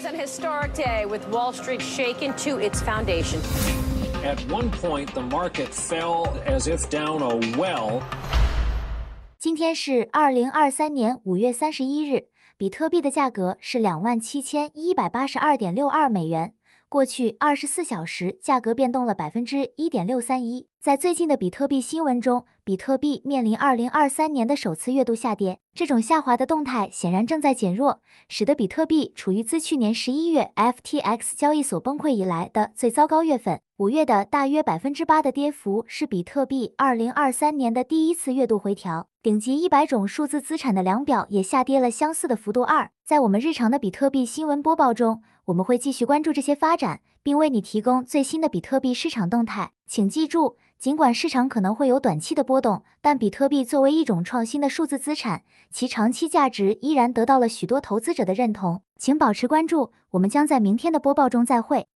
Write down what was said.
was an historic day with Wall Street shaken to its foundation. At one point, the market fell as if down a well. 今天是二零二三年五月三十一日，比特币的价格是两万七千一百八十二点六二美元。 过去二十四小时，价格变动了百分之一点六三一。在最近的比特币新闻中，比特币面临二零二三年的首次月度下跌，这种下滑的动态显然正在减弱，使得比特币处于自去年十一月 FTX 交易所崩溃以来的最糟糕月份。五月的大约百分之八的跌幅是比特币二零二三年的第一次月度回调。顶级一百种数字资产的量表也下跌了相似的幅度。二，在我们日常的比特币新闻播报中，我们会继续关注这些发展，并为你提供最新的比特币市场动态。请记住，尽管市场可能会有短期的波动，但比特币作为一种创新的数字资产，其长期价值依然得到了许多投资者的认同。请保持关注，我们将在明天的播报中再会。